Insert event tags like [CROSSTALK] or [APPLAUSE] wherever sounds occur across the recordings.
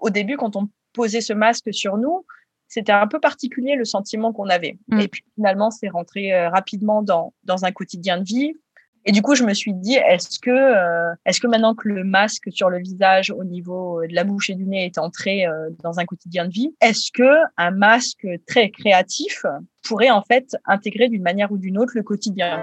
au, début, quand on posait ce masque sur nous, c'était un peu particulier le sentiment qu'on avait. Mm. Et puis finalement, c'est rentré euh, rapidement dans, dans un quotidien de vie. Et du coup, je me suis dit, est-ce que, euh, est-ce que maintenant que le masque sur le visage au niveau de la bouche et du nez est entré euh, dans un quotidien de vie, est-ce que un masque très créatif pourrait en fait intégrer d'une manière ou d'une autre le quotidien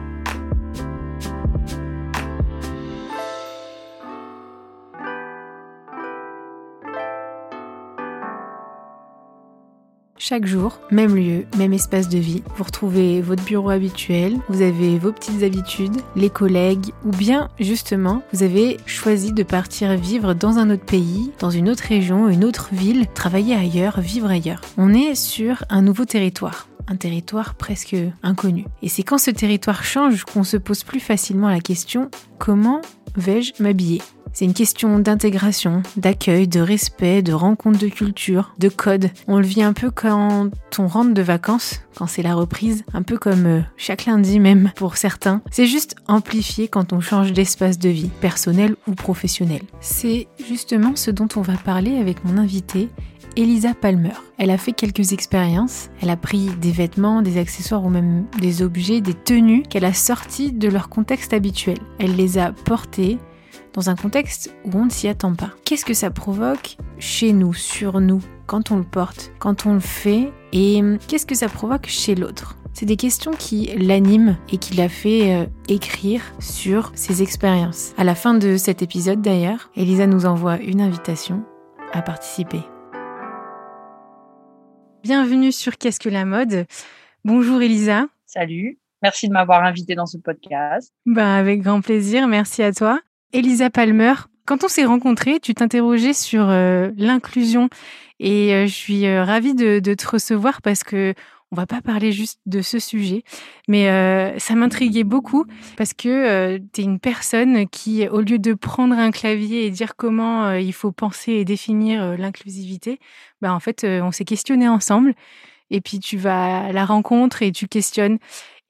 Chaque jour, même lieu, même espace de vie, vous retrouvez votre bureau habituel, vous avez vos petites habitudes, les collègues, ou bien justement, vous avez choisi de partir vivre dans un autre pays, dans une autre région, une autre ville, travailler ailleurs, vivre ailleurs. On est sur un nouveau territoire un territoire presque inconnu. Et c'est quand ce territoire change qu'on se pose plus facilement la question comment vais-je m'habiller? C'est une question d'intégration, d'accueil, de respect, de rencontre de culture, de code. On le vit un peu quand on rentre de vacances, quand c'est la reprise, un peu comme euh, chaque lundi même pour certains. C'est juste amplifié quand on change d'espace de vie, personnel ou professionnel. C'est justement ce dont on va parler avec mon invité Elisa Palmer. Elle a fait quelques expériences. Elle a pris des vêtements, des accessoires ou même des objets, des tenues qu'elle a sortis de leur contexte habituel. Elle les a portés, dans un contexte où on ne s'y attend pas. Qu'est-ce que ça provoque chez nous, sur nous, quand on le porte, quand on le fait, et qu'est-ce que ça provoque chez l'autre? C'est des questions qui l'animent et qui l'a fait euh, écrire sur ses expériences. À la fin de cet épisode d'ailleurs, Elisa nous envoie une invitation à participer. Bienvenue sur Qu'est-ce que la mode Bonjour Elisa. Salut. Merci de m'avoir invité dans ce podcast. Bah, avec grand plaisir, merci à toi. Elisa Palmer, quand on s'est rencontrés, tu t'interrogeais sur euh, l'inclusion et euh, je suis euh, ravie de, te recevoir parce que on va pas parler juste de ce sujet, mais ça m'intriguait beaucoup parce que tu es une personne qui, au lieu de prendre un clavier et dire comment il faut penser et définir l'inclusivité, bah en fait, on s'est questionné ensemble et puis tu vas à la rencontre et tu questionnes.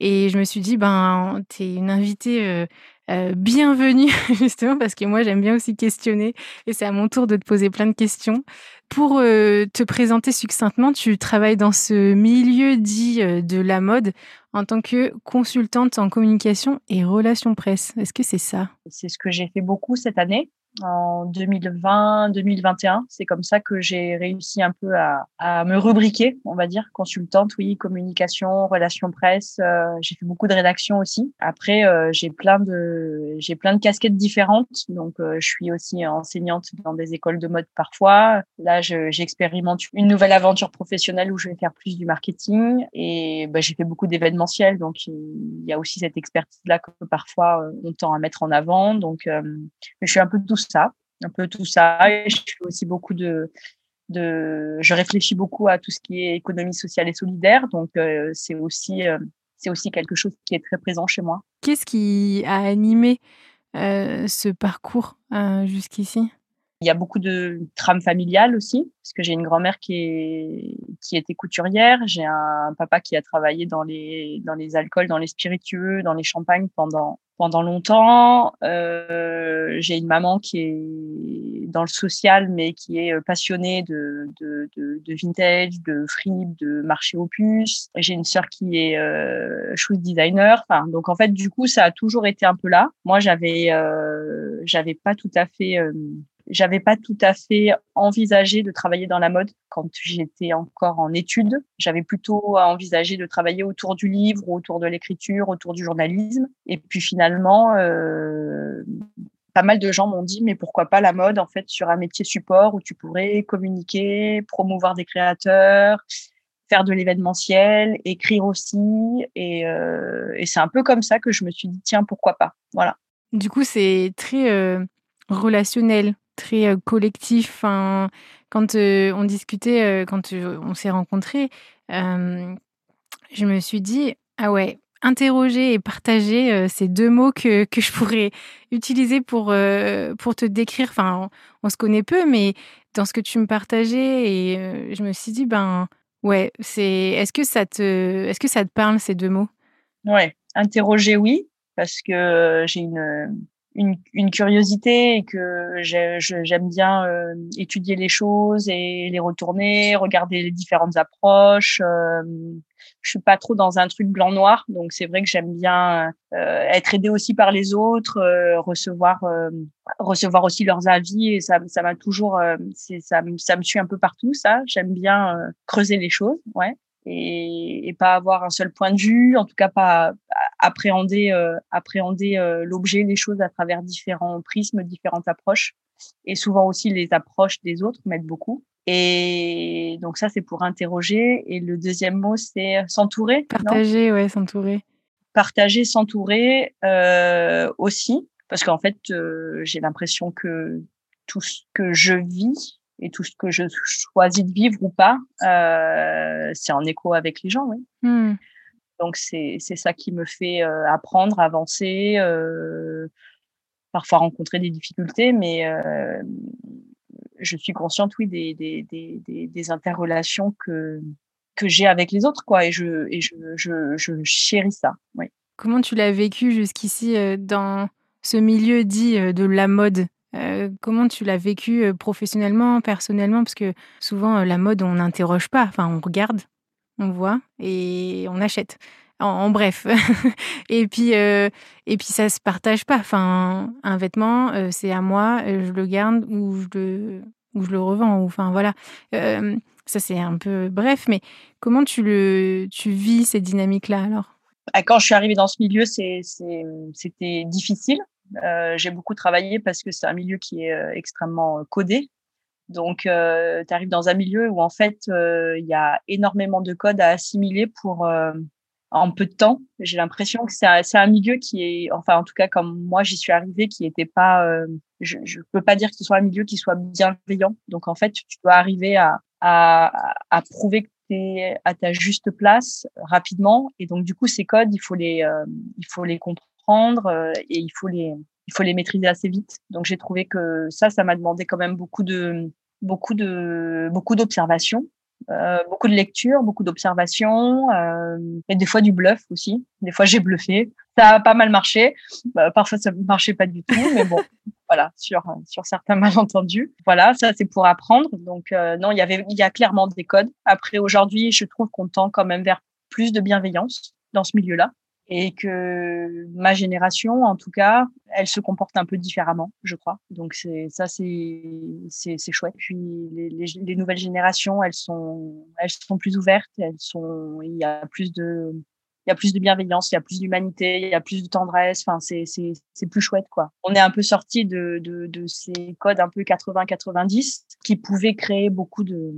Et je me suis dit, ben, tu es une invitée euh, bienvenue, [LAUGHS] justement, parce que moi, j'aime bien aussi questionner et c'est à mon tour de te poser plein de questions. Pour euh, te présenter succinctement, tu travailles dans ce milieu dit euh, de la mode en tant que consultante en communication et relations presse. Est-ce que c'est ça? C'est ce que j'ai fait beaucoup cette année en 2020, 2021. C'est comme ça que j'ai réussi un peu à, à, me rubriquer, on va dire, consultante, oui, communication, relations presse. Euh, j'ai fait beaucoup de rédaction aussi. Après, euh, j'ai plein de j'ai plein de casquettes différentes. Donc, euh, je suis aussi enseignante dans des écoles de mode parfois. Là, j'expérimente une nouvelle aventure professionnelle où je vais faire plus du marketing et bah, j'ai fait beaucoup d'événementiels. Donc, il y a aussi cette expertise là que parfois on tend à mettre en avant. Donc, je suis un peu tout ça, un peu tout ça. Et je fais aussi beaucoup de, de, je réfléchis beaucoup à tout ce qui est économie sociale et solidaire. Donc, euh, c'est aussi, euh, c'est aussi quelque chose qui est très présent chez moi. Qu'est-ce qui a animé euh, ce parcours jusqu'ici? Il y a beaucoup de trames familiales aussi, parce que j'ai une grand-mère qui, est, qui était couturière, j'ai un papa qui a travaillé dans les, dans les alcools, dans les spiritueux, dans les champagnes pendant, pendant longtemps. Euh, j'ai une maman qui est dans le social, mais qui est passionné de, de, de, de vintage, de frib, de marché opus. J'ai une sœur qui est euh, shoe designer. Enfin, donc en fait, du coup, ça a toujours été un peu là. Moi, j'avais, euh, j'avais pas tout à fait j'avais pas tout à fait envisagé de travailler dans la mode quand j'étais encore en études. J'avais plutôt envisagé de travailler autour du livre, autour de l'écriture, autour du journalisme. Et puis finalement, euh, pas mal de gens m'ont dit mais pourquoi pas la mode en fait sur un métier support où tu pourrais communiquer, promouvoir des créateurs, faire de l'événementiel, écrire aussi. Et, euh, c'est un peu comme ça que je me suis dit tiens pourquoi pas. Voilà. Du coup c'est très euh, relationnel très collectif. quand on discutait, quand on s'est rencontrés, je me suis dit, ah ouais, interroger et partager, c'est deux mots que, que, je pourrais utiliser pour, pour te décrire. Enfin, on, se connaît peu, mais dans ce que tu me partageais, et je me suis dit, ben ouais, c'est. Est-ce que ça te, est-ce que ça te parle ces deux mots? Ouais, interroger, oui, parce que j'ai une une, une, curiosité et que j'aime bien euh, étudier les choses et les retourner, regarder les différentes approches. Euh, je suis pas trop dans un truc blanc-noir, donc c'est vrai que j'aime bien euh, être aidé aussi par les autres, euh, recevoir recevoir aussi leurs avis et ça ça m'a toujours c'est ça ça me suit un peu partout ça. J'aime bien creuser les choses, ouais et, et, pas avoir un seul point de vue, en tout cas pas appréhender euh, appréhender euh, l'objet, les choses à travers différents prismes, différentes approches, et souvent aussi les approches des autres m'aident beaucoup. Et donc ça c'est pour interroger. Et le deuxième mot c'est s'entourer. Partager, ouais, s'entourer. Partager, s'entourer euh, aussi, parce qu'en fait euh, j'ai l'impression que tout ce que je vis et tout ce que je choisis de vivre ou pas, euh, c'est en écho avec les gens, oui. Hmm. Donc c'est ça qui me fait euh, apprendre, avancer, euh, parfois rencontrer des difficultés, mais je suis consciente, oui, des, des, des, des interrelations que que j'ai avec les autres, quoi, et je et je, je, je chéris ça, oui. Comment tu l'as vécu jusqu'ici dans ce milieu dit de la mode? Euh, comment tu l'as vécu euh, professionnellement, personnellement? Parce que souvent, euh, la mode, on n'interroge pas. Enfin, on regarde, on voit et on achète. En, bref. [LAUGHS] et puis, et puis, ça se partage pas. Enfin, un vêtement, c'est à moi, je le garde ou je le, ou je le revends. Enfin, voilà. ça, c'est un peu bref. Mais comment tu, le, tu vis ces dynamiques-là alors? Bah, Quand je suis arrivée dans ce milieu, c'était difficile euh, j'ai beaucoup travaillé parce que c'est un milieu qui est euh, extrêmement euh, codé. Donc, tu arrives dans un milieu où en fait, il y a énormément de codes à assimiler pour en peu de temps. J'ai l'impression que c'est un, un, milieu qui est, enfin en tout cas comme moi j'y suis arrivée, qui était pas, je, je peux pas dire que ce soit un milieu qui soit bienveillant. Donc en fait, tu dois arriver à, à, à prouver que tu es à ta juste place rapidement. Et donc du coup, ces codes, il faut les, il faut les comprendre euh, et il faut les il faut les maîtriser assez vite. Donc j'ai trouvé que ça, ça m'a demandé quand même beaucoup de beaucoup de beaucoup d'observations, euh, beaucoup de lectures, beaucoup d'observations, euh, et des fois du bluff aussi. Des fois j'ai bluffé. Ça a pas mal marché. Bah, parfois ça marchait pas du tout, mais bon, [LAUGHS] voilà, sur sur certains malentendus. Voilà, ça c'est pour apprendre. Donc euh, non, il y avait il y a clairement des codes. Après aujourd'hui, je trouve qu'on tend quand même vers plus de bienveillance dans ce milieu-là et que ma génération, en tout cas, elle se comporte un peu différemment, je crois. Donc ça, c'est c'est chouette. Puis les, nouvelles générations, elles sont elles sont plus ouvertes, elles sont il y a plus de il y a plus de bienveillance, il y a plus d'humanité, il y a plus de tendresse. Enfin, c'est c'est c'est plus chouette quoi. On est un peu sorti de de de ces codes un peu 80-90 qui pouvaient créer beaucoup de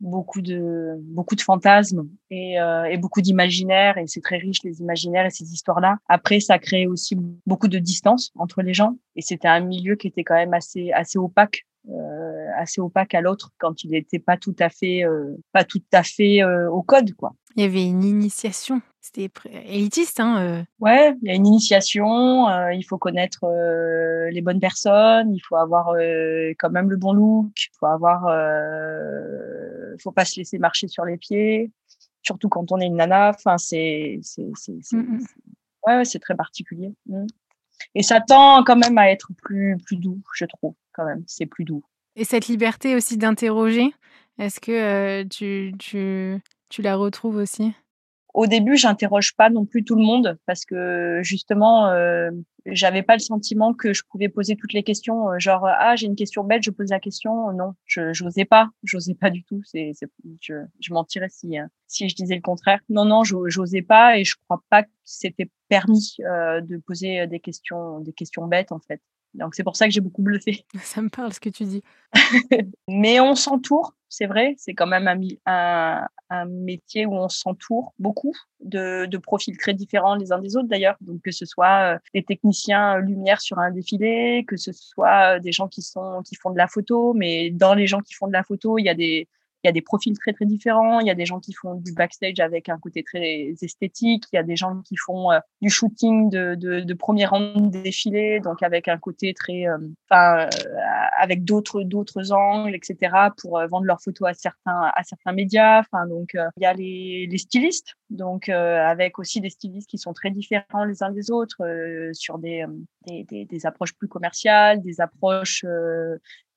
beaucoup de beaucoup de fantasmes et, euh, et beaucoup d'imaginaires et c'est très riche les imaginaires et ces histoires là après ça crée aussi beaucoup de distance entre les gens et c'était un milieu qui était quand même assez assez opaque euh, assez opaque à l'autre quand il n'était pas tout à fait euh, pas tout à fait euh, au code quoi il y avait une initiation c'était élitiste, hein euh. Ouais, il y a une initiation. Euh, il faut connaître euh, les bonnes personnes. Il faut avoir quand même le bon look. Il faut avoir, faut pas se laisser marcher sur les pieds. Surtout quand on est une nana. Enfin, c'est, c'est, c'est, mmh ouais, c'est très particulier. Mmh. Et ça tend quand même à être plus, plus doux, je trouve, quand même. C'est plus doux. Et cette liberté aussi d'interroger, est-ce que tu, tu, tu la retrouves aussi? Au début, j'interroge pas non plus tout le monde parce que justement, euh, j'avais pas le sentiment que je pouvais poser toutes les questions. Euh, genre, ah, j'ai une question bête, je pose la question. Non, je j'osais pas, j'osais pas du tout. C'est, je, je mentirais si hein, si je disais le contraire. Non, non, j'osais pas et je crois pas que c'était permis euh, de poser des questions, des questions bêtes en fait. Donc c'est pour ça que j'ai beaucoup bluffé. Ça me parle ce que tu dis. [LAUGHS] Mais on s'entoure, c'est vrai. C'est quand même un, métier où on s'entoure beaucoup de, profils très différents les uns des autres d'ailleurs. Donc que ce soit euh, des techniciens lumière sur un défilé, que ce soit des gens qui sont qui font de la photo, mais dans les gens qui font de la photo, il y a des il y a des profils très très différents. Il y a des gens qui font du backstage avec un côté très esthétique. Il y a des gens qui font euh, du shooting de, de, de, premier rang de défilé, donc avec un côté très, euh, enfin, euh, avec d'autres d'autres angles, etc. pour vendre leurs photos à certains à certains médias. Enfin, donc il y a les, les stylistes, donc avec aussi des stylistes qui sont très différents les uns des autres sur des, des, des, des, approches plus commerciales, des approches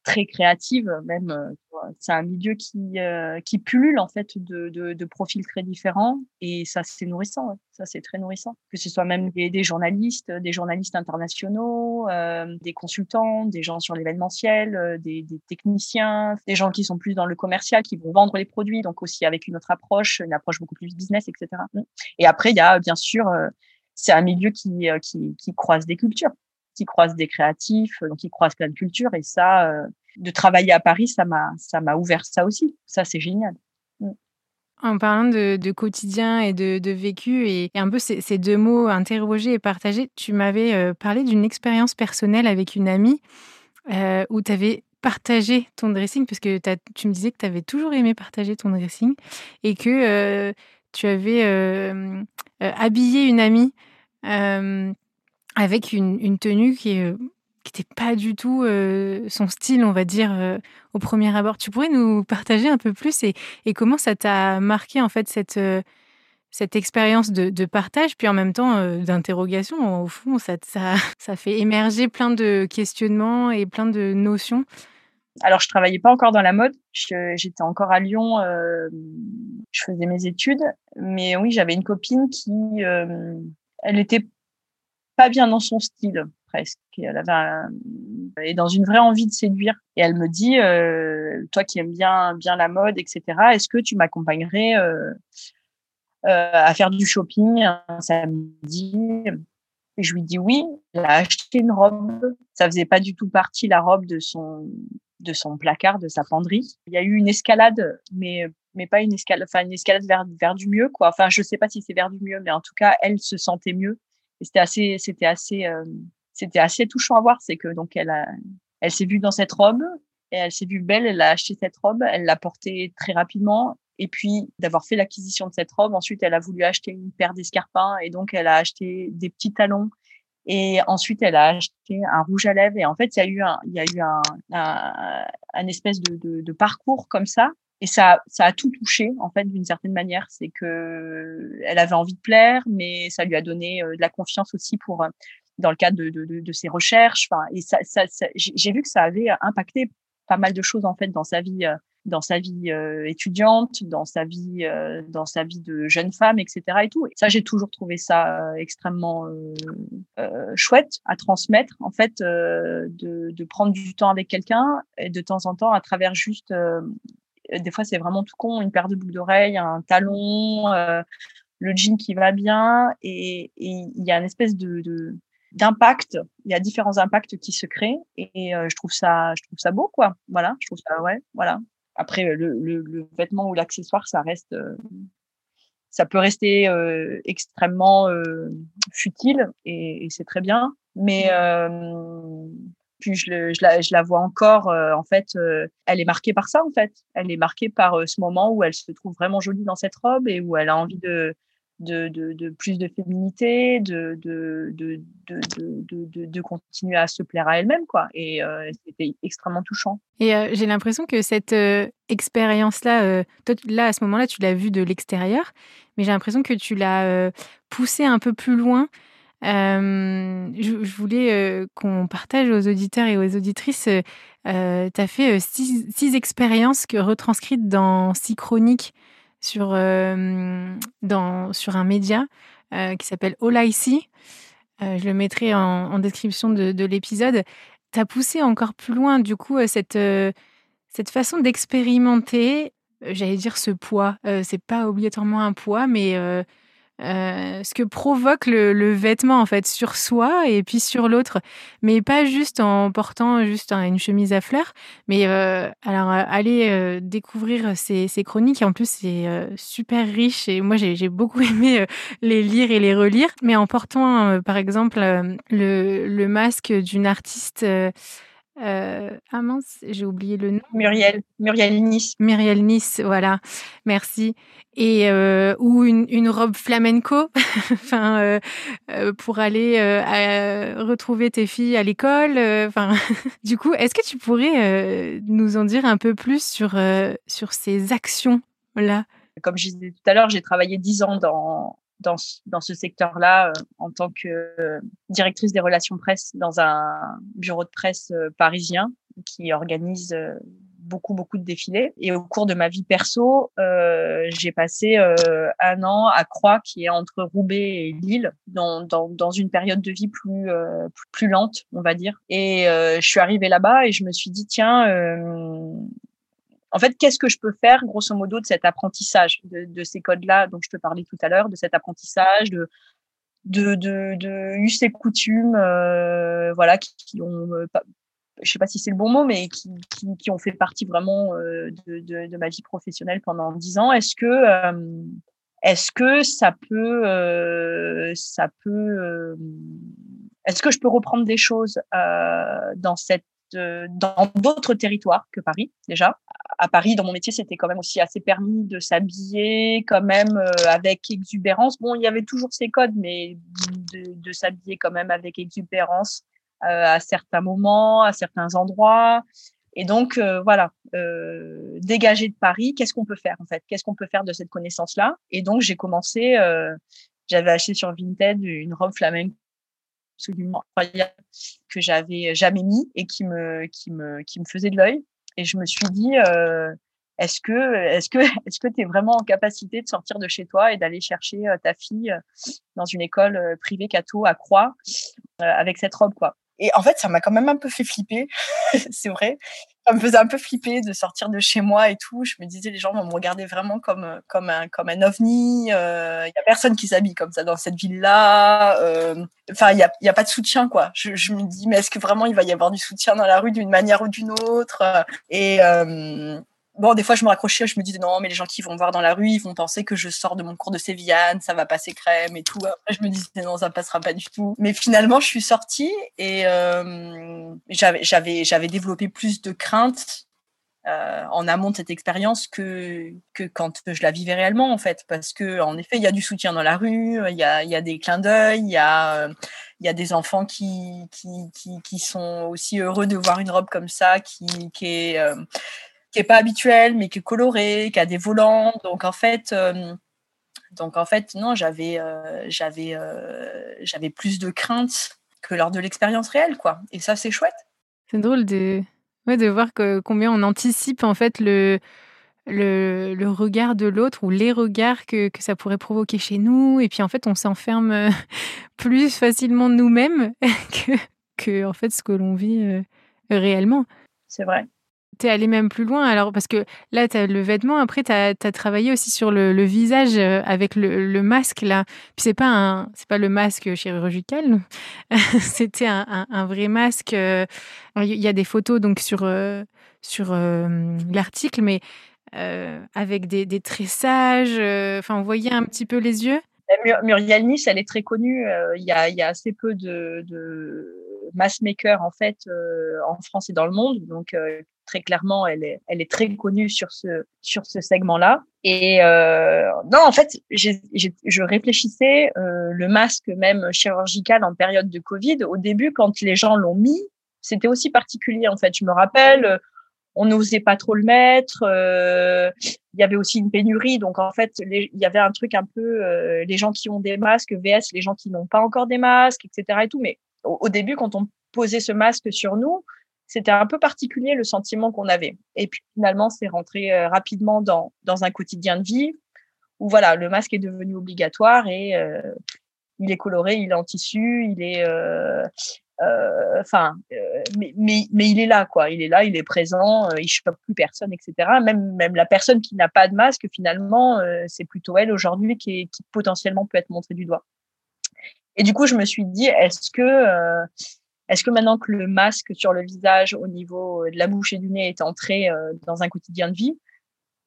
très créative même euh, c'est un milieu qui euh, qui pullule en fait de, de, de, profils très différents et ça c'est nourrissant ça c'est très nourrissant. Que ce soit même des, des journalistes des journalistes internationaux euh, des consultants des gens sur l'événementiel des, des, techniciens des gens qui sont plus dans le commercial qui vont vendre les produits donc aussi avec une autre approche une approche beaucoup plus business etc et après il y a bien sûr c'est un milieu qui, qui, qui croise des cultures qui croisent des créatifs, donc qui croisent plein de cultures. Et ça, euh, de travailler à Paris, ça m'a, ça m'a ouvert ça aussi. Ça, c'est génial. Mm. En parlant de, quotidien et de, vécu, et, un peu ces, deux mots, interroger et partager, tu m'avais euh, parlé d'une expérience personnelle avec une amie euh, où tu avais partagé ton dressing, parce que tu me disais que tu avais toujours aimé partager ton dressing, et que tu avais habillé une amie avec une, tenue qui n'était pas du tout son style, on va dire, au premier abord. Tu pourrais nous partager un peu plus et, comment ça t'a marqué en fait cette, cette expérience de, partage, puis en même temps d'interrogation. Au fond, ça, [LAUGHS] ça, fait émerger plein de questionnements et plein de notions. Alors, je travaillais pas encore dans la mode. J'étais encore à Lyon. je faisais mes études, mais oui, j'avais une copine qui, elle était pas bien dans son style presque. Elle avait un, et dans une vraie envie de séduire. Et elle me dit, euh, toi qui aimes bien bien la mode, etc. Est-ce que tu m'accompagnerais euh, euh, à faire du shopping un samedi? Et je lui dis oui. Elle a acheté une robe. Ça faisait pas du tout partie la robe de son de son placard, de sa penderie. Il y a eu une escalade, mais mais pas une escalade, enfin une escalade vers vers du mieux quoi. Enfin je sais pas si c'est vers du mieux, mais en tout cas elle se sentait mieux c'était assez, c'était assez, euh, c'était assez touchant à voir. C'est que donc elle a, elle s'est vue dans cette robe et elle s'est vue belle. Elle a acheté cette robe, elle l'a portée très rapidement. Et puis d'avoir fait l'acquisition de cette robe, ensuite elle a voulu acheter une paire d'escarpins et donc elle a acheté des petits talons. Et ensuite, elle a acheté un rouge à lèvres. Et en fait, il y a eu un, il y a eu un, un, un espèce de, de, de, parcours comme ça et ça, ça a tout touché en fait d'une certaine manière. C'est que elle avait envie de plaire, mais ça lui a donné euh, de la confiance aussi pour euh, dans le cadre de, de, de, ses recherches. Enfin, et ça, ça, ça j'ai vu que ça avait impacté pas mal de choses en fait dans sa vie, euh, dans sa vie étudiante, dans sa vie, dans sa vie de jeune femme, etc. Et tout. Et ça, j'ai toujours trouvé ça extrêmement chouette à transmettre en fait, de, de prendre du temps avec quelqu'un et de temps en temps à travers juste euh, des fois, c'est vraiment tout con, une paire de boucles d'oreilles, un talon, euh, le jean qui va bien. Et il y a une espèce de, d'impact. Il y a différents impacts qui se créent et euh, je trouve ça, je trouve ça beau, quoi. Voilà, je trouve ça, ouais, voilà. Après, le, le, vêtement ou l'accessoire, ça reste, ça peut rester extrêmement futile et, et c'est très bien. Mais puis je, la, vois encore, euh, en fait, euh, elle est marquée par ça, en fait. Elle est marquée par euh, ce moment où elle se trouve vraiment jolie dans cette robe et où elle a envie de, plus de féminité, de, de, continuer à se plaire à elle-même, quoi. Et c'était extrêmement touchant. Et j'ai l'impression que cette expérience-là, toi, là, à ce moment-là, tu l'as vue de l'extérieur, mais j'ai l'impression que tu l'as poussée un peu plus loin je, voulais qu'on partage aux auditeurs et aux auditrices. tu as fait six, expériences que, retranscrites dans six chroniques sur, dans, sur un média qui s'appelle See. je le mettrai en, description de, de l'épisode. Tu as poussé encore plus loin, du coup, cette, cette façon d'expérimenter j'allais dire ce poids. c'est pas obligatoirement un poids, mais ce que provoque le, vêtement en fait sur soi et puis sur l'autre, mais pas juste en portant juste une chemise à fleurs. Mais alors allez découvrir ces, chroniques. En plus, c'est super riche et moi j'ai beaucoup [LAUGHS] aimé les lire et les relire. Mais en portant par exemple le, le masque d'une artiste euh, ah mince, j'ai oublié le nom. Muriel, Muriel Nice. Muriel Nice, voilà, merci. Et euh, ou une, une, robe flamenco, [LAUGHS] enfin euh, euh pour aller retrouver tes filles à l'école. Enfin, [LAUGHS] du coup, est-ce que tu pourrais nous en dire un peu plus sur sur ces actions là Comme je disais tout à l'heure, j'ai travaillé dix ans dans dans, dans ce secteur-là euh, en tant que euh, directrice des relations presse dans un bureau de presse euh, parisien qui organise beaucoup beaucoup de défilés. Et au cours de ma vie perso j'ai passé un an à Croix qui est entre Roubaix et Lille dans, dans, dans une période de vie plus plus lente on va dire. Et je suis arrivée là-bas et je me suis dit tiens en fait, qu'est-ce que je peux faire, grosso modo, de cet apprentissage, de, ces codes-là dont je te parlais tout à l'heure, de cet apprentissage, de de us et coutumes, euh, voilà, qui, ont, euh, sais pas si c'est le bon mot, mais qui, ont fait partie vraiment euh, de, ma vie professionnelle pendant dix ans. Est-ce que est-ce que ça peut ça peut est-ce que je peux reprendre des choses dans cette dans d'autres territoires que Paris déjà. À Paris, dans mon métier, c'était quand même aussi assez permis de s'habiller quand même euh, avec exubérance. Bon, il y avait toujours ces codes, mais de, s'habiller quand même avec exubérance euh, à certains moments, à certains endroits. Et donc euh, voilà, dégager de Paris, qu'est-ce qu'on peut faire en fait? Qu'est-ce qu'on peut faire de cette connaissance-là? Et donc j'ai commencé, j'avais acheté sur Vinted une robe flamenco absolument incroyable que j'avais jamais mis et qui me faisait de l'œil. Et je me suis dit euh, est-ce que est-ce que [LAUGHS] est-ce tu es vraiment en capacité de sortir de chez toi et d'aller chercher euh, ta fille euh, dans une école privée catho à Croix avec cette robe quoi? Et en fait ça m'a quand même un peu fait flipper [LAUGHS] c'est vrai ça me faisait un peu flipper de sortir de chez moi et tout. Je me disais, les gens vont me regarder vraiment comme comme un comme un ovni. Il euh, y a personne qui s'habille comme ça dans cette ville-là. Euh, enfin, il y a a pas de soutien quoi. Je, je me dis, mais est-ce que vraiment il va y avoir du soutien dans la rue d'une manière ou d'une autre? Et euh, bon, des fois, je me raccrochais, je me disais non, mais les gens qui vont voir dans la rue, ils vont penser que je sors de mon cours de sévillane, ça va passer crème et tout. Après, je me disais non, ça passera pas du tout. Mais finalement, je suis sortie et euh, j'avais, développé plus de craintes euh, en amont de cette expérience que que quand je la vivais réellement en fait, parce que en effet, il y a du soutien dans la rue, il y a, des clins d'œil, il y a a des enfants qui, sont aussi heureux de voir une robe comme ça, qui, est, euh, qui est pas habituel, mais qui est coloré, qui a des volants. Donc en fait, euh, donc en fait, non, j'avais, euh, j'avais, euh, j'avais plus de crainte que lors de l'expérience réelle, quoi. Et ça, c'est chouette. C'est drôle de, ouais, de voir que, combien on anticipe en fait le, le, le regard de l'autre ou les regards que, que, ça pourrait provoquer chez nous. Et puis en fait, on s'enferme [LAUGHS] plus facilement nous-mêmes [LAUGHS] que, que en fait ce que l'on vit réellement. C'est vrai tu allé même plus loin. Alors, parce que là, tu as le vêtement. Après, tu as, travaillé aussi sur le, visage euh, avec le, masque, là. Puis, c'est pas, un, pas le masque chirurgical. [LAUGHS] C'était un, vrai masque. Euh, il y a des photos donc sur, euh, sur l'article, mais avec des, tressages. Enfin, on voyait un petit peu les yeux. Muriel Nice, elle est très connue. Il y, a, assez peu de mass makers en fait en France et dans le monde. Donc très clairement, elle est, elle est très connue sur ce, sur ce segment-là. Et euh, non, en fait, je réfléchissais euh, le masque même chirurgical en période de Covid. Au début, quand les gens l'ont mis, c'était aussi particulier. En fait, je me rappelle, on n'osait pas trop le mettre. Euh, il y avait aussi une pénurie, donc en fait, il y avait un truc un peu euh, les gens qui ont des masques vs les gens qui n'ont pas encore des masques, etc. Et tout. Mais au, début, quand on posait ce masque sur nous, c'était un peu particulier le sentiment qu'on avait. Et puis finalement, c'est rentré euh, rapidement dans dans un quotidien de vie où voilà, le masque est devenu obligatoire et il est coloré, il est en tissu, il est euh, enfin, euh, mais, mais, mais, il est là, quoi. Il est là, il est présent, euh, il plus personne, etc. Même, même la personne qui n'a pas de masque, finalement, c'est plutôt elle aujourd'hui qui, qui potentiellement peut être montrée du doigt. Et du coup, je me suis dit, est-ce que, est-ce que maintenant que le masque sur le visage au niveau de la bouche et du nez est entré dans un quotidien de vie,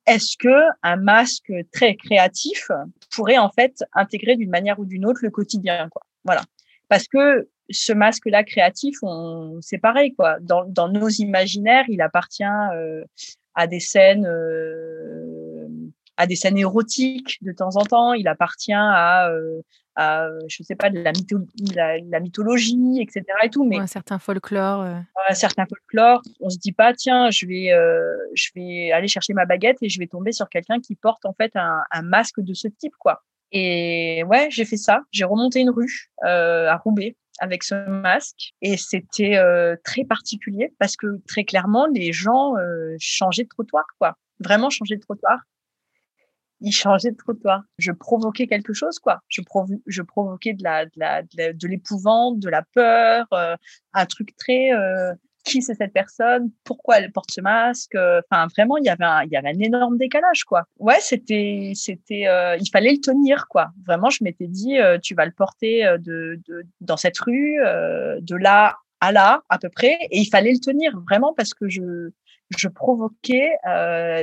est-ce que un masque très créatif pourrait en fait intégrer d'une manière ou d'une autre le quotidien, quoi? Voilà. Parce que ce masque-là créatif, c'est pareil quoi. Dans, nos imaginaires, il appartient euh, à des scènes, euh, à des scènes érotiques de temps en temps. Il appartient à, euh, à je sais pas, de la, mytho la, la, mythologie, etc. Et tout. Mais un certain folklore. Un certain folklore. On se dit pas, tiens, je vais, je vais aller chercher ma baguette et je vais tomber sur quelqu'un qui porte en fait un, un masque de ce type, quoi. Et ouais, j'ai fait ça. J'ai remonté une rue euh, à Roubaix avec ce masque et c'était euh, très particulier parce que très clairement les gens euh, changeaient de trottoir quoi vraiment changeaient de trottoir ils changeaient de trottoir je provoquais quelque chose quoi je, provoquais de l'épouvante de la peur euh, un truc très qui c'est cette personne, pourquoi elle porte ce masque? Enfin, vraiment, il y avait un, il y avait un énorme décalage, quoi. Ouais, c'était, c'était, euh, il fallait le tenir, quoi. Vraiment, je m'étais dit, euh, tu vas le porter euh, de, dans cette rue, de là à là, à peu près, et il fallait le tenir vraiment parce que je, je provoquais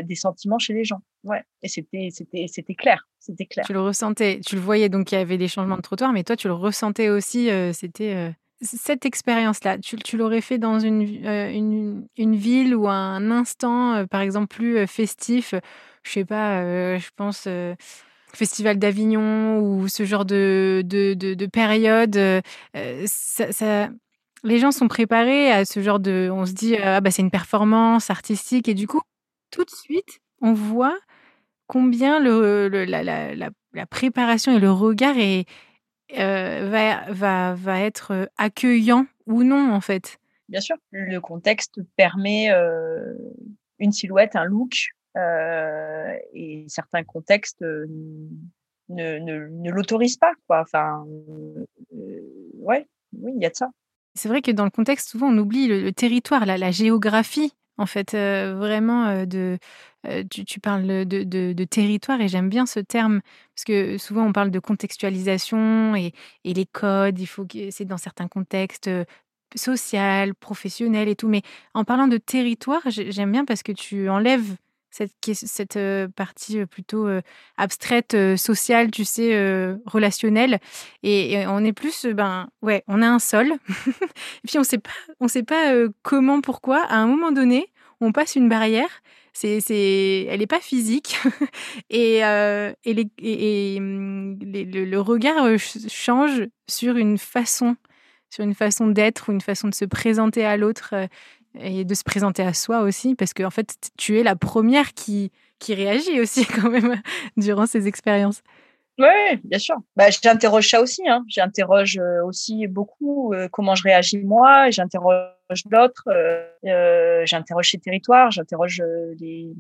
des sentiments chez les gens. Ouais, et c'était, c'était, c'était clair, c'était clair. Tu le ressentais, tu le voyais, donc il y avait des changements de trottoir, mais toi, tu le ressentais aussi. c'était cette expérience-là, tu, l'aurais fait dans une, une, une, ville ou un instant, par exemple, plus festif, je sais pas, je pense Festival d'Avignon ou ce genre de, de, de, période. Ça, les gens sont préparés à ce genre de. On se dit, ah bah c'est une performance artistique, et du coup, tout de suite, on voit combien le, la, la, la, préparation et le regard est, euh, va, va, va être euh, accueillant ou non, en fait. Bien sûr, le contexte permet euh, une silhouette, un look, et certains contextes ne, ne, ne l'autorisent pas. Quoi. Enfin, ouais, oui, il y a de ça. C'est vrai que dans le contexte, souvent, on oublie le, territoire, la, géographie en fait, vraiment de. tu, parles de, de, territoire et j'aime bien ce terme parce que souvent on parle de contextualisation et, et les codes, il faut que c'est dans certains contextes social, professionnel et tout. Mais en parlant de territoire, j'aime bien parce que tu enlèves cette, cette partie plutôt abstraite, sociale, tu sais, relationnelle. Et, on est plus, ben, ouais, on a un sol. et puis on sait pas, on sait pas comment, pourquoi. À un moment donné, on passe une barrière. C'est, c'est, elle n'est pas physique. [LAUGHS] et, et, mmh, le, le, regard change sur une façon, sur une façon d'être ou une façon de se présenter à l'autre et de se présenter à soi aussi, parce que en fait, tu es la première qui, qui réagit aussi [LAUGHS] quand même durant ces expériences. Oui, bien sûr. Bah, j'interroge ça aussi. Hein. J'interroge euh, aussi beaucoup euh, comment je réagis moi. J'interroge l'autre. Euh, j'interroge ses territoires. J'interroge les,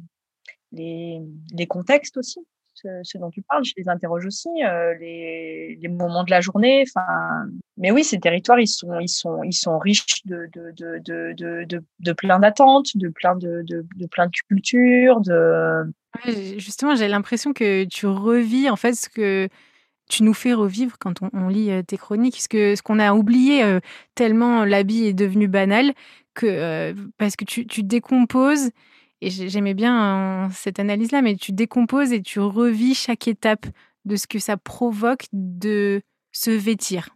les, les contextes aussi ce, dont tu parles, je les interroge aussi, euh, les, moments de la journée. Enfin, mais oui, ces territoires, ils sont, riches de, plein d'attentes, de plein de, de, cultures, justement, j'ai l'impression que tu revis en fait ce que tu nous fais revivre quand on, lit euh, tes chroniques, ce que ce qu'on a oublié euh, tellement l'habit est devenu banal parce que tu décomposes et j'aimais bien hein, cette analyse-là, mais tu décomposes et tu revis chaque étape de ce que ça provoque de se vêtir.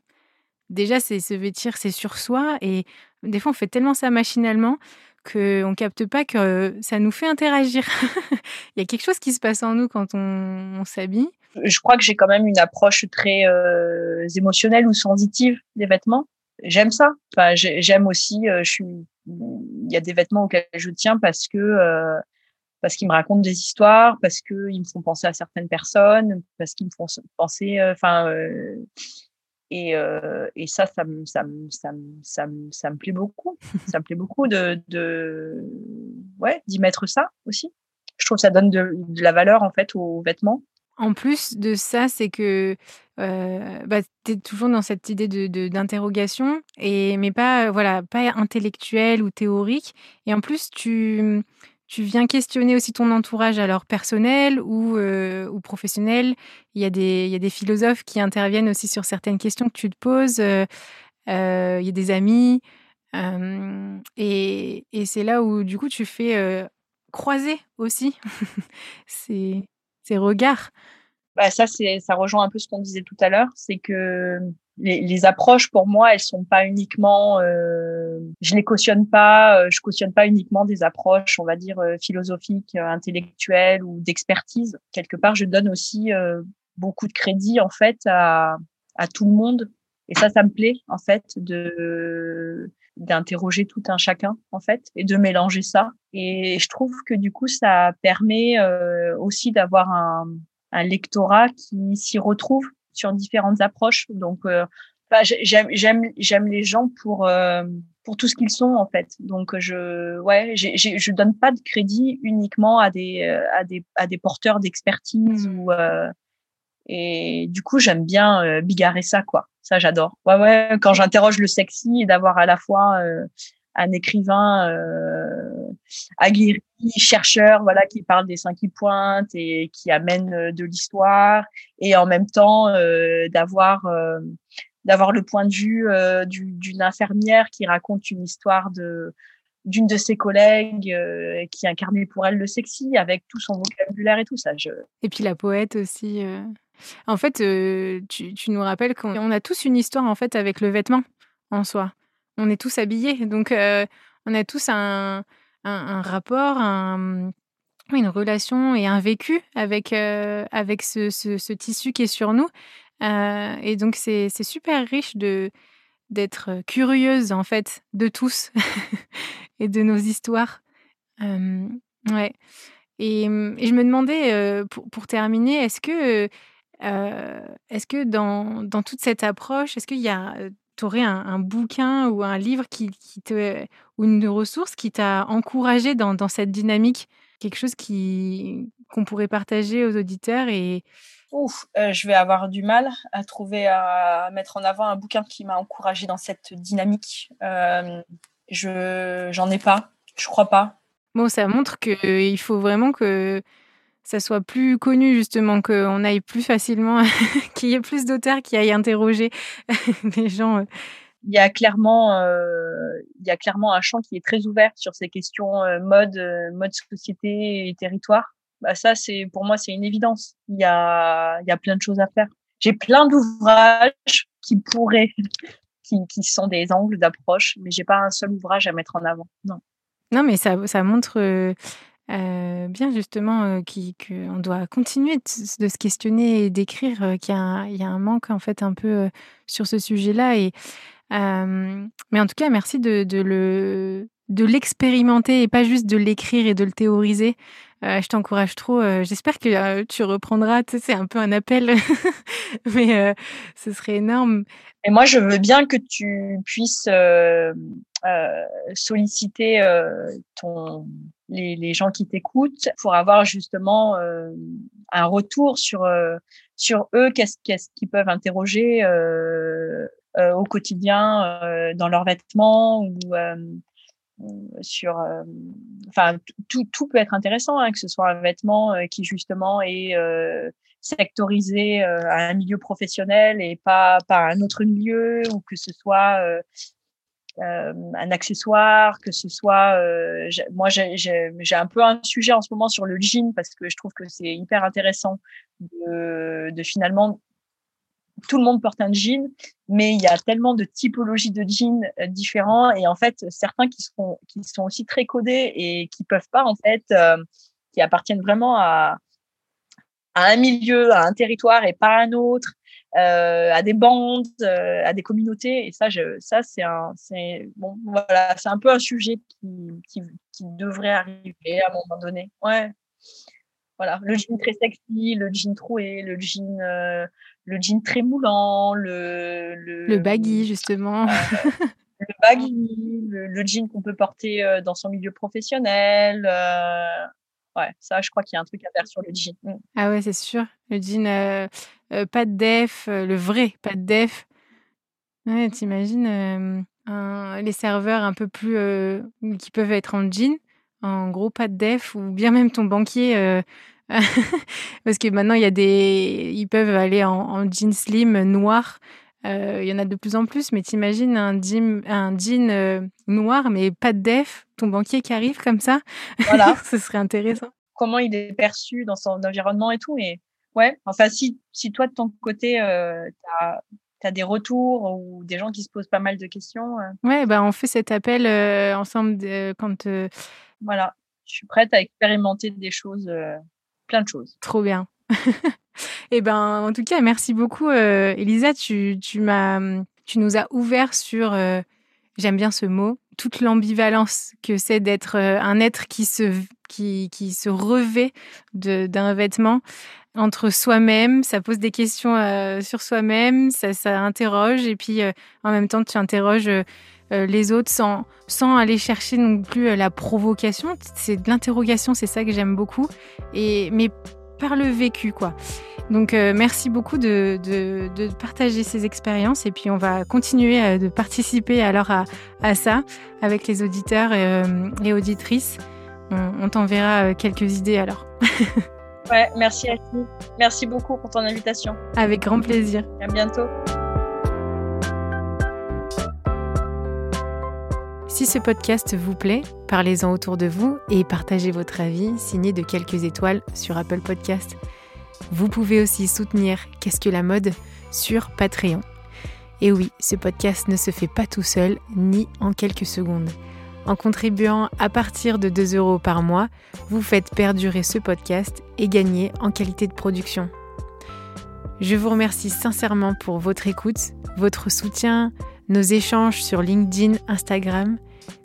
Déjà, c'est se vêtir, c'est sur soi. Et des fois, on fait tellement ça machinalement qu'on ne capte pas que ça nous fait interagir. [LAUGHS] Il y a quelque chose qui se passe en nous quand on, s'habille. Je crois que j'ai quand même une approche très euh, émotionnelle ou sensitive des vêtements. J'aime ça. Enfin, j'aime aussi. Euh, je suis il y a des vêtements auxquels je tiens parce que parce qu'ils me racontent des histoires, parce qu'ils me font penser à certaines personnes, parce qu'ils me font penser, enfin, et, et, ça, ça me, ça, me, ça, me, ça, me, ça me plaît beaucoup. [LAUGHS] ça me plaît beaucoup de, de ouais, d'y mettre ça aussi. Je trouve que ça donne de, de la valeur en fait aux vêtements. En plus de ça, c'est que euh, tu es toujours dans cette idée de, d'interrogation, et, mais pas, voilà, pas intellectuelle ou théorique. Et en plus, tu, tu viens questionner aussi ton entourage, alors personnel ou, ou professionnel. Il y, a des, y a des philosophes qui interviennent aussi sur certaines questions que tu te poses. Il y a des amis. et, et c'est là où, du coup, tu fais croiser aussi [LAUGHS] ces, ces regards. Bah ça, ça rejoint un peu ce qu'on disait tout à l'heure, c'est que les, approches pour moi, elles sont pas uniquement, euh, je les cautionne pas, euh, je cautionne pas uniquement des approches, on va dire euh, philosophiques, euh, intellectuelles ou d'expertise. Quelque part, je donne aussi beaucoup de crédit en fait à, à tout le monde, et ça, ça me plaît en fait de d'interroger tout un chacun en fait et de mélanger ça. Et je trouve que du coup, ça permet aussi d'avoir un, un lectorat qui s'y retrouve sur différentes approches. Donc, euh, j'aime j'aime j'aime les gens pour euh, pour tout ce qu'ils sont en fait. Donc je ouais, je donne pas de crédit uniquement à des euh, à des à des porteurs d'expertise ou euh, et du coup j'aime bien euh, bigarrer ça quoi. Ça j'adore. Ouais ouais, quand j'interroge le sexy et d'avoir à la fois un écrivain euh, aguerri, chercheur, voilà, qui parle des seins qui pointent et qui amène euh, de l'histoire, et en même temps euh, d'avoir euh, d'avoir le point de vue euh, d'une infirmière qui raconte une histoire de d'une de ses collègues qui incarnait pour elle le sexy avec tout son vocabulaire et tout ça. Je... Et puis la poète aussi. En fait, tu, tu, nous rappelles qu'on a tous une histoire en fait avec le vêtement en soi on est tous habillés. Donc, euh, on a tous un, rapport, une relation et un vécu avec, euh, avec ce, tissu qui est sur nous. Euh, et donc, c'est super riche de d'être curieuse, en fait, de tous [LAUGHS] et de nos histoires. ouais. Et, je me demandais, pour, terminer, est-ce que, est-ce que dans, dans toute cette approche, est-ce qu'il y a tu aurais un, bouquin ou un livre qui, te, ou une ressource qui t'a encouragé dans, cette dynamique? Quelque chose qui, qu'on pourrait partager aux auditeurs et... Ouf, euh, je vais avoir du mal à trouver, à mettre en avant un bouquin qui m'a encouragé dans cette dynamique. Euh, je j'en ai pas, je crois pas. Bon, ça montre qu'il faut vraiment que ça soit plus connu justement, qu'on aille plus facilement, [LAUGHS] qu'il y ait plus d'auteurs qui aillent interroger [LAUGHS] les gens. Euh. Il y a clairement, euh, il y a clairement un champ qui est très ouvert sur ces questions euh, mode, mode société et territoire. Bah ça, c'est pour moi, c'est une évidence. Il y a, il y a plein de choses à faire. J'ai plein d'ouvrages qui pourraient, [LAUGHS] qui, qui sont des angles d'approche, mais j'ai pas un seul ouvrage à mettre en avant. Non. Non, mais ça, ça montre euh, bien justement euh, qu'on doit continuer de, se questionner et d'écrire, euh, qu'il y, a un manque en fait un peu sur ce sujet-là. Et mais en tout cas, merci de, le de l'expérimenter et pas juste de l'écrire et de le théoriser. je t'encourage trop. J'espère que tu reprendras. c'est un peu un appel, [LAUGHS] mais ce serait énorme. Et moi, je veux bien que tu puisses solliciter ton les, gens qui t'écoutent pour avoir justement euh, un retour sur euh, sur eux, qu'est-ce qu'est-ce qu'ils peuvent interroger euh, euh au quotidien euh, dans leurs vêtements ou sur enfin tout tout peut être intéressant hein, que ce soit un vêtement qui justement est sectorisé à un milieu professionnel et pas pas un autre milieu ou que ce soit euh, un accessoire, que ce soit. Euh, moi, j'ai un peu un sujet en ce moment sur le jean parce que je trouve que c'est hyper intéressant de, de, finalement. Tout le monde porte un jean, mais il y a tellement de typologies de jeans euh, différents et en fait certains qui sont qui sont aussi très codés et qui peuvent pas en fait qui appartiennent vraiment à à un milieu, à un territoire et pas à un autre. À des bandes, à des communautés. Et ça, je, ça c'est un, c'est bon, voilà, c'est un peu un sujet qui, qui, qui devrait arriver à un moment donné. Ouais. Voilà, le jean très sexy, le jean troué, le jean, euh, le jean très moulant, le le, le baggy justement. Euh, [LAUGHS] le baggy, le, jean qu'on peut porter euh, dans son milieu professionnel. Ouais, ça, je crois qu'il y a un truc à faire sur le jean. Mm. Ah ouais, c'est sûr. Le jean pas de def, le vrai pas de def. Ouais, t'imagines les serveurs un peu plus qui peuvent être en jean en gros pas de def ou bien même ton banquier euh, [LAUGHS] parce que maintenant il y a des ils peuvent aller en, jean slim noir euh, il y en a de plus en plus mais t'imagines un jean un jean euh, noir mais pas de def ton banquier qui arrive comme ça? Voilà. [LAUGHS] Ce serait intéressant. Comment il est perçu dans son environnement et tout et ouais enfin si si toi de ton côté t'as tu as des retours ou des gens qui se posent pas mal de questions Ouais, bah on fait cet appel ensemble quand voilà, je suis prête à expérimenter des choses, euh, plein de choses. Trop bien. [LAUGHS] Eh ben, en tout cas, merci beaucoup, euh, Elisa. Tu, tu, nous as ouvert sur, euh, j'aime bien ce mot, toute l'ambivalence que c'est d'être un être qui se, qui, qui se revêt d'un vêtement entre soi-même, ça pose des questions sur soi-même, ça, ça interroge, et puis en même temps, tu interroges euh, les autres sans, sans aller chercher non plus euh, la provocation. C'est de l'interrogation, c'est ça que j'aime beaucoup. Et, mais par le vécu, quoi. Donc, euh, merci beaucoup de, de, partager ces expériences. Et puis, on va continuer de participer alors à, à ça avec les auditeurs et, auditrices. On, t'enverra quelques idées alors. ouais, merci Ashley. Merci beaucoup pour ton invitation. Avec grand plaisir. À bientôt. Si ce podcast vous plaît, parlez-en autour de vous et partagez votre avis signé de quelques étoiles sur Apple Podcast. Vous pouvez aussi soutenir Qu'est-ce que la mode sur Patreon. Et oui, ce podcast ne se fait pas tout seul ni en quelques secondes. En contribuant à partir de 2 euros par mois, vous faites perdurer ce podcast et gagner en qualité de production. Je vous remercie sincèrement pour votre écoute, votre soutien, nos échanges sur LinkedIn, Instagram.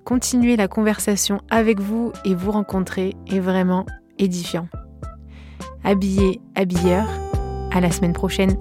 Continuer la conversation avec vous et vous rencontrer est vraiment édifiant. Habillé, habilleur, à la semaine prochaine.